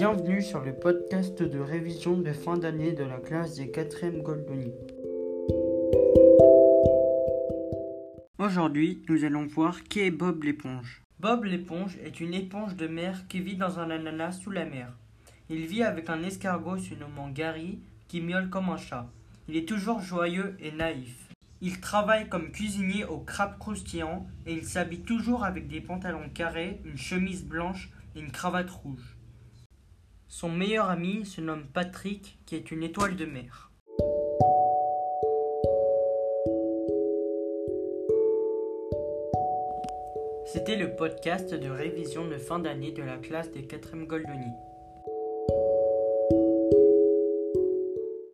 Bienvenue sur le podcast de révision de fin d'année de la classe des 4e Goldoni. Aujourd'hui, nous allons voir qui est Bob l'éponge. Bob l'éponge est une éponge de mer qui vit dans un ananas sous la mer. Il vit avec un escargot se nommant Gary qui miaule comme un chat. Il est toujours joyeux et naïf. Il travaille comme cuisinier au crabe croustillant et il s'habille toujours avec des pantalons carrés, une chemise blanche et une cravate rouge. Son meilleur ami se nomme Patrick qui est une étoile de mer. C'était le podcast de révision de fin d'année de la classe des 4e Goldoni.